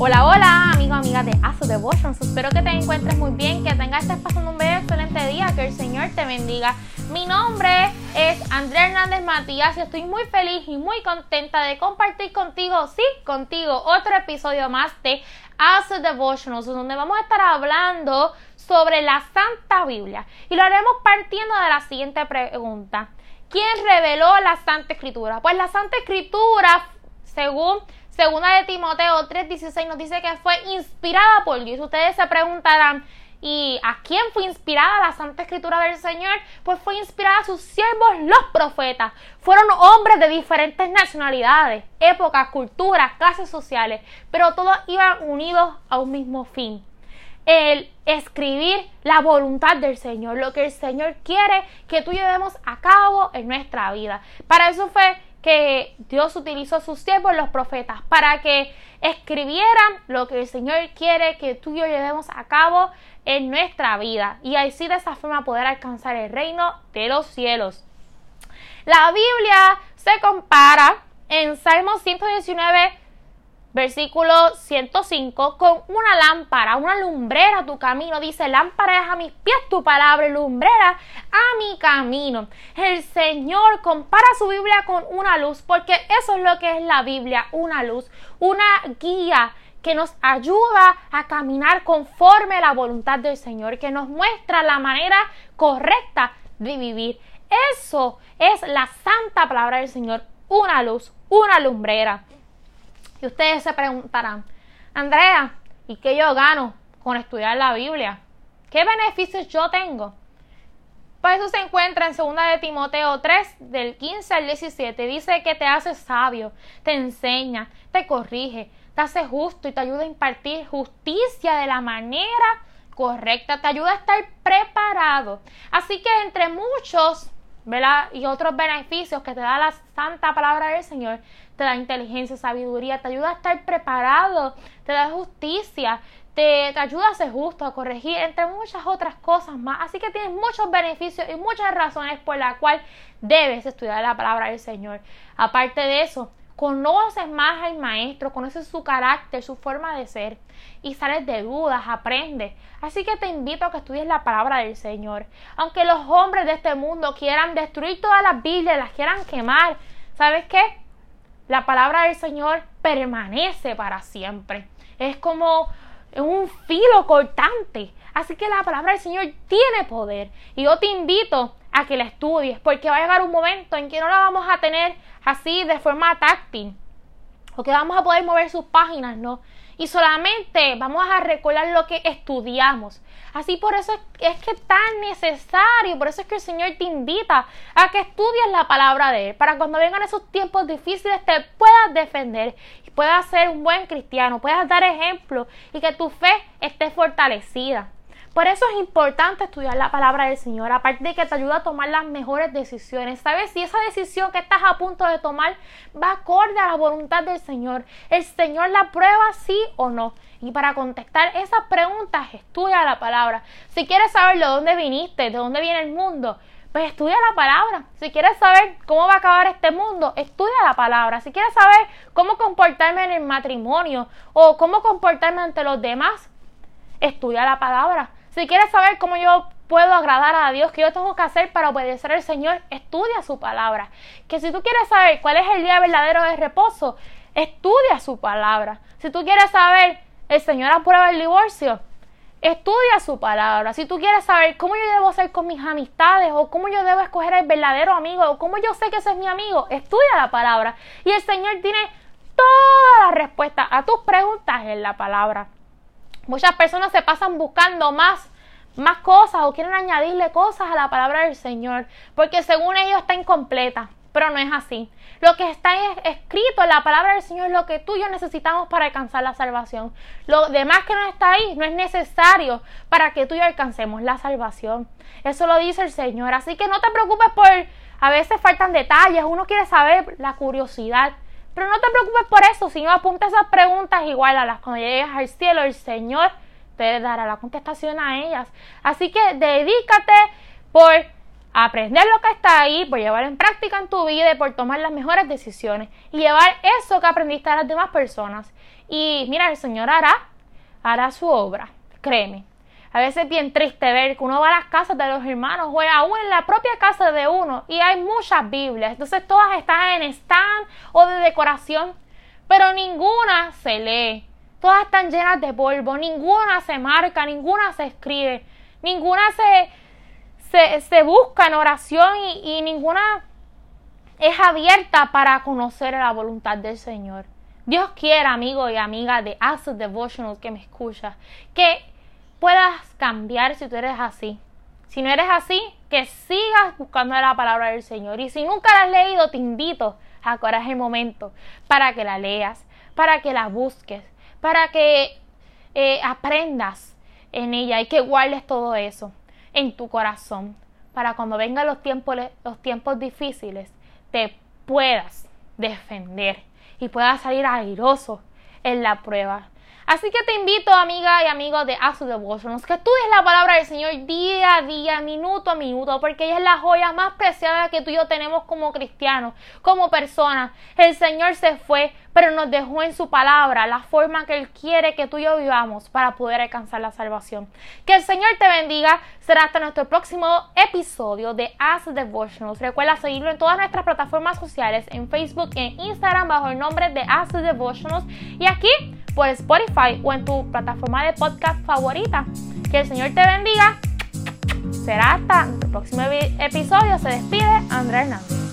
Hola, hola, amigos, amigas de Aso Devotions. Espero que te encuentres muy bien, que tengas estés pasando un excelente día, que el Señor te bendiga. Mi nombre es Andrea Hernández Matías y estoy muy feliz y muy contenta de compartir contigo, sí, contigo, otro episodio más de Aso Devotions, donde vamos a estar hablando sobre la Santa Biblia. Y lo haremos partiendo de la siguiente pregunta. ¿Quién reveló la Santa Escritura? Pues la Santa Escritura, según Segunda de Timoteo 3:16 nos dice que fue inspirada por Dios. Ustedes se preguntarán, ¿y a quién fue inspirada la Santa Escritura del Señor? Pues fue inspirada a sus siervos, los profetas. Fueron hombres de diferentes nacionalidades, épocas, culturas, clases sociales, pero todos iban unidos a un mismo fin. El escribir la voluntad del Señor, lo que el Señor quiere que tú llevemos a cabo en nuestra vida. Para eso fue Dios utilizó sus siervos, los profetas, para que escribieran lo que el Señor quiere que tú y yo llevemos a cabo en nuestra vida y así de esa forma poder alcanzar el reino de los cielos. La Biblia se compara en Salmo 119 Versículo 105, con una lámpara, una lumbrera tu camino. Dice, lámpara es a mis pies tu palabra lumbrera a mi camino. El Señor compara su Biblia con una luz, porque eso es lo que es la Biblia, una luz, una guía que nos ayuda a caminar conforme a la voluntad del Señor, que nos muestra la manera correcta de vivir. Eso es la santa palabra del Señor, una luz, una lumbrera. Y ustedes se preguntarán, Andrea, ¿y qué yo gano con estudiar la Biblia? ¿Qué beneficios yo tengo? Pues eso se encuentra en 2 de Timoteo 3, del 15 al 17. Dice que te hace sabio, te enseña, te corrige, te hace justo y te ayuda a impartir justicia de la manera correcta, te ayuda a estar preparado. Así que entre muchos ¿verdad? Y otros beneficios que te da la santa palabra del Señor, te da inteligencia, sabiduría, te ayuda a estar preparado, te da justicia, te, te, ayuda a ser justo, a corregir, entre muchas otras cosas más. Así que tienes muchos beneficios y muchas razones por las cuales debes estudiar la palabra del Señor. Aparte de eso, conoces más al maestro, conoces su carácter, su forma de ser y sales de dudas, aprendes. Así que te invito a que estudies la palabra del Señor. Aunque los hombres de este mundo quieran destruir todas las Biblias, las quieran quemar, ¿sabes qué? La palabra del Señor permanece para siempre. Es como un filo cortante. Así que la palabra del Señor tiene poder. Y yo te invito a que la estudies, porque va a llegar un momento en que no la vamos a tener así de forma táctil, o que vamos a poder mover sus páginas, ¿no? Y solamente vamos a recordar lo que estudiamos. Así por eso es, que es tan necesario, por eso es que el Señor te invita a que estudies la palabra de Él, para cuando vengan esos tiempos difíciles te puedas defender y puedas ser un buen cristiano, puedas dar ejemplo y que tu fe esté fortalecida. Por eso es importante estudiar la palabra del Señor, aparte de que te ayuda a tomar las mejores decisiones. ¿Sabes? Si esa decisión que estás a punto de tomar va acorde a la voluntad del Señor, el Señor la prueba sí o no. Y para contestar esas preguntas, estudia la palabra. Si quieres saber de dónde viniste, de dónde viene el mundo, pues estudia la palabra. Si quieres saber cómo va a acabar este mundo, estudia la palabra. Si quieres saber cómo comportarme en el matrimonio o cómo comportarme ante los demás, estudia la palabra. Si quieres saber cómo yo puedo agradar a Dios, qué yo tengo que hacer para obedecer al Señor, estudia su palabra. Que si tú quieres saber cuál es el día verdadero de reposo, estudia su palabra. Si tú quieres saber, el Señor aprueba el divorcio, estudia su palabra. Si tú quieres saber cómo yo debo ser con mis amistades o cómo yo debo escoger el verdadero amigo o cómo yo sé que ese es mi amigo, estudia la palabra. Y el Señor tiene toda la respuesta a tus preguntas en la palabra. Muchas personas se pasan buscando más, más cosas o quieren añadirle cosas a la palabra del Señor, porque según ellos está incompleta, pero no es así. Lo que está escrito en la palabra del Señor es lo que tú y yo necesitamos para alcanzar la salvación. Lo demás que no está ahí no es necesario para que tú y yo alcancemos la salvación. Eso lo dice el Señor. Así que no te preocupes por, a veces faltan detalles, uno quiere saber la curiosidad. Pero no te preocupes por eso, si no apunta esas preguntas igual a las cuando llegues al cielo, el Señor te dará la contestación a ellas. Así que dedícate por aprender lo que está ahí, por llevar en práctica en tu vida y por tomar las mejores decisiones y llevar eso que aprendiste a las demás personas. Y mira, el Señor hará, hará su obra, créeme. A veces es bien triste ver que uno va a las casas de los hermanos o aún en la propia casa de uno y hay muchas Biblias. Entonces todas están en stand o de decoración, pero ninguna se lee. Todas están llenas de polvo, ninguna se marca, ninguna se escribe, ninguna se, se, busca en oración y, ninguna es abierta para conocer la voluntad del Señor. Dios quiere, amigo y amiga de Access Devotionals que me escucha, que puedas cambiar si tú eres así. Si no eres así, que sigas buscando la palabra del Señor. Y si nunca la has leído, te invito a que ahora el momento para que la leas, para que la busques, para que eh, aprendas en ella y que guardes todo eso en tu corazón. Para cuando vengan los tiempos, los tiempos difíciles, te puedas defender y puedas salir airoso en la prueba. Así que te invito, amiga y amigo de Asu Devotions, que estudies la palabra del Señor día a día, minuto a minuto, porque ella es la joya más preciada que tú y yo tenemos como cristianos, como personas. El Señor se fue, pero nos dejó en su palabra la forma que Él quiere que tú y yo vivamos para poder alcanzar la salvación. Que el Señor te bendiga. Será hasta nuestro próximo episodio de As Devotionals. Recuerda seguirlo en todas nuestras plataformas sociales, en Facebook y en Instagram bajo el nombre de As Devotionals. Y aquí por Spotify o en tu plataforma de podcast favorita. Que el Señor te bendiga. Será hasta el próximo episodio. Se despide Andrea Hernández.